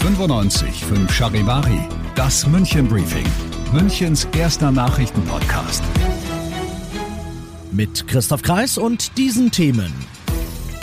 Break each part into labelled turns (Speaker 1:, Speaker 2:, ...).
Speaker 1: 95 5 Charivari, das München Briefing, Münchens erster Nachrichtenpodcast.
Speaker 2: Mit Christoph Kreis und diesen Themen.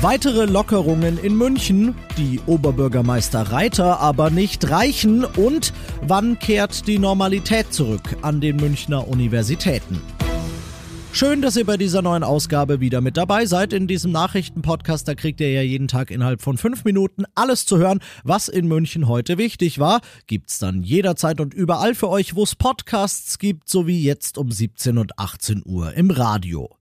Speaker 2: Weitere Lockerungen in München, die Oberbürgermeister Reiter aber nicht reichen und wann kehrt die Normalität zurück an den Münchner Universitäten? Schön, dass ihr bei dieser neuen Ausgabe wieder mit dabei seid. In diesem Nachrichtenpodcast, da kriegt ihr ja jeden Tag innerhalb von fünf Minuten alles zu hören, was in München heute wichtig war. Gibt's dann jederzeit und überall für euch, wo es Podcasts gibt, sowie jetzt um 17 und 18 Uhr im Radio.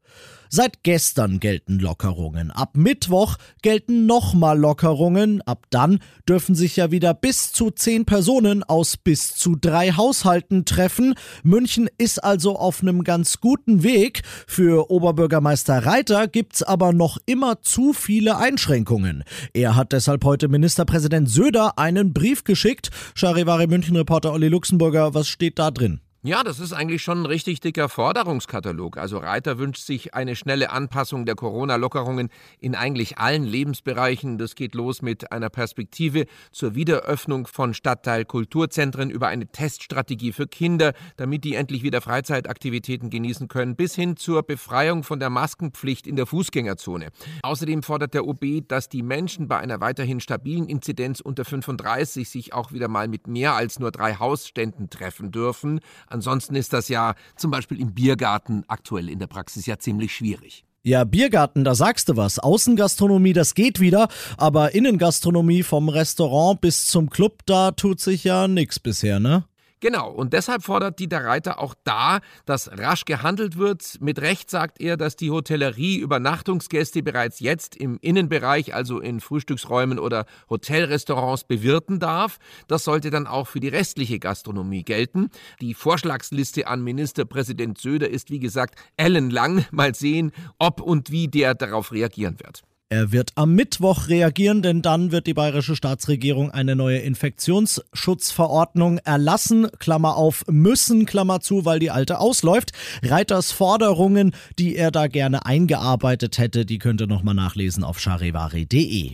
Speaker 2: Seit gestern gelten Lockerungen. Ab Mittwoch gelten nochmal Lockerungen. Ab dann dürfen sich ja wieder bis zu zehn Personen aus bis zu drei Haushalten treffen. München ist also auf einem ganz guten Weg. Für Oberbürgermeister Reiter gibt's aber noch immer zu viele Einschränkungen. Er hat deshalb heute Ministerpräsident Söder einen Brief geschickt. Charivari München-Reporter Olli Luxemburger, was steht da drin?
Speaker 3: Ja, das ist eigentlich schon ein richtig dicker Forderungskatalog. Also Reiter wünscht sich eine schnelle Anpassung der Corona-Lockerungen in eigentlich allen Lebensbereichen. Das geht los mit einer Perspektive zur Wiederöffnung von Stadtteil-Kulturzentren über eine Teststrategie für Kinder, damit die endlich wieder Freizeitaktivitäten genießen können, bis hin zur Befreiung von der Maskenpflicht in der Fußgängerzone. Außerdem fordert der OB, dass die Menschen bei einer weiterhin stabilen Inzidenz unter 35 sich auch wieder mal mit mehr als nur drei Hausständen treffen dürfen. Ansonsten ist das ja zum Beispiel im Biergarten aktuell in der Praxis ja ziemlich schwierig.
Speaker 2: Ja, Biergarten, da sagst du was. Außengastronomie, das geht wieder, aber Innengastronomie vom Restaurant bis zum Club, da tut sich ja nichts bisher, ne?
Speaker 3: Genau, und deshalb fordert Dieter Reiter auch da, dass rasch gehandelt wird. Mit Recht sagt er, dass die Hotellerie Übernachtungsgäste bereits jetzt im Innenbereich, also in Frühstücksräumen oder Hotelrestaurants, bewirten darf. Das sollte dann auch für die restliche Gastronomie gelten. Die Vorschlagsliste an Ministerpräsident Söder ist, wie gesagt, ellenlang. Mal sehen, ob und wie der darauf reagieren wird.
Speaker 2: Er wird am Mittwoch reagieren, denn dann wird die bayerische Staatsregierung eine neue Infektionsschutzverordnung erlassen, Klammer auf, müssen, Klammer zu, weil die alte ausläuft. Reiters Forderungen, die er da gerne eingearbeitet hätte, die könnt ihr nochmal nachlesen auf charivari.de.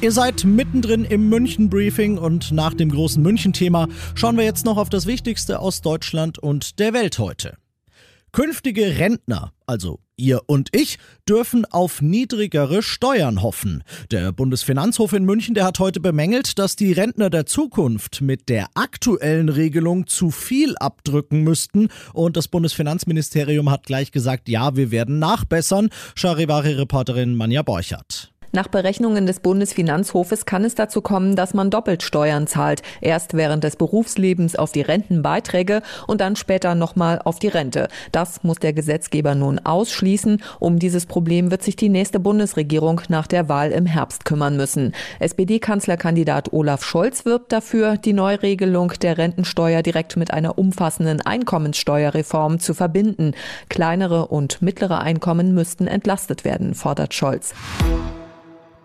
Speaker 2: Ihr seid mittendrin im München-Briefing und nach dem großen München-Thema schauen wir jetzt noch auf das Wichtigste aus Deutschland und der Welt heute. Künftige Rentner, also ihr und ich, dürfen auf niedrigere Steuern hoffen. Der Bundesfinanzhof in München, der hat heute bemängelt, dass die Rentner der Zukunft mit der aktuellen Regelung zu viel abdrücken müssten und das Bundesfinanzministerium hat gleich gesagt, ja, wir werden nachbessern. Charivari-Reporterin Manja Borchert.
Speaker 4: Nach Berechnungen des Bundesfinanzhofes kann es dazu kommen, dass man doppelt Steuern zahlt. Erst während des Berufslebens auf die Rentenbeiträge und dann später nochmal auf die Rente. Das muss der Gesetzgeber nun ausschließen. Um dieses Problem wird sich die nächste Bundesregierung nach der Wahl im Herbst kümmern müssen. SPD-Kanzlerkandidat Olaf Scholz wirbt dafür, die Neuregelung der Rentensteuer direkt mit einer umfassenden Einkommenssteuerreform zu verbinden. Kleinere und mittlere Einkommen müssten entlastet werden, fordert Scholz.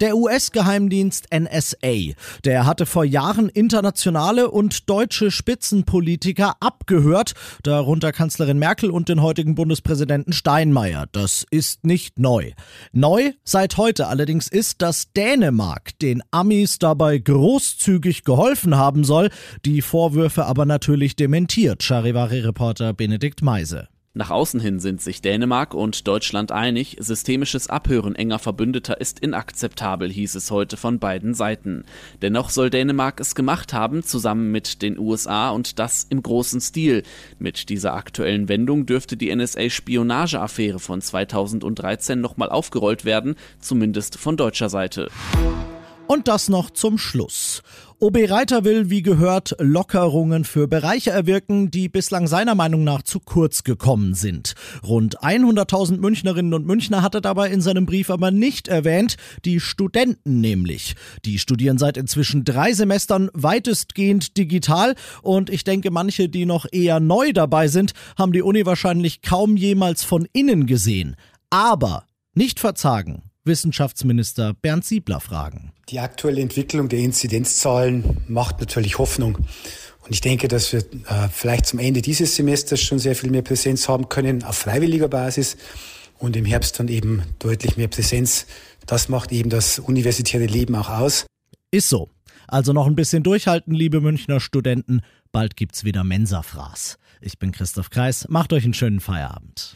Speaker 2: Der US-Geheimdienst NSA, der hatte vor Jahren internationale und deutsche Spitzenpolitiker abgehört, darunter Kanzlerin Merkel und den heutigen Bundespräsidenten Steinmeier. Das ist nicht neu. Neu seit heute allerdings ist, dass Dänemark den Amis dabei großzügig geholfen haben soll, die Vorwürfe aber natürlich dementiert, Charivari-Reporter Benedikt Meise.
Speaker 5: Nach außen hin sind sich Dänemark und Deutschland einig, systemisches Abhören enger Verbündeter ist inakzeptabel, hieß es heute von beiden Seiten. Dennoch soll Dänemark es gemacht haben, zusammen mit den USA und das im großen Stil. Mit dieser aktuellen Wendung dürfte die NSA-Spionageaffäre von 2013 nochmal aufgerollt werden, zumindest von deutscher Seite.
Speaker 2: Und das noch zum Schluss. OB Reiter will, wie gehört, Lockerungen für Bereiche erwirken, die bislang seiner Meinung nach zu kurz gekommen sind. Rund 100.000 Münchnerinnen und Münchner hat er dabei in seinem Brief aber nicht erwähnt, die Studenten nämlich. Die studieren seit inzwischen drei Semestern weitestgehend digital und ich denke, manche, die noch eher neu dabei sind, haben die Uni wahrscheinlich kaum jemals von innen gesehen. Aber nicht verzagen. Wissenschaftsminister Bernd Siebler fragen.
Speaker 6: Die aktuelle Entwicklung der Inzidenzzahlen macht natürlich Hoffnung. Und ich denke, dass wir äh, vielleicht zum Ende dieses Semesters schon sehr viel mehr Präsenz haben können auf freiwilliger Basis und im Herbst dann eben deutlich mehr Präsenz. Das macht eben das universitäre Leben auch aus.
Speaker 2: Ist so. Also noch ein bisschen durchhalten, liebe Münchner Studenten. Bald gibt's wieder Mensa-Fraß. Ich bin Christoph Kreis. Macht euch einen schönen Feierabend.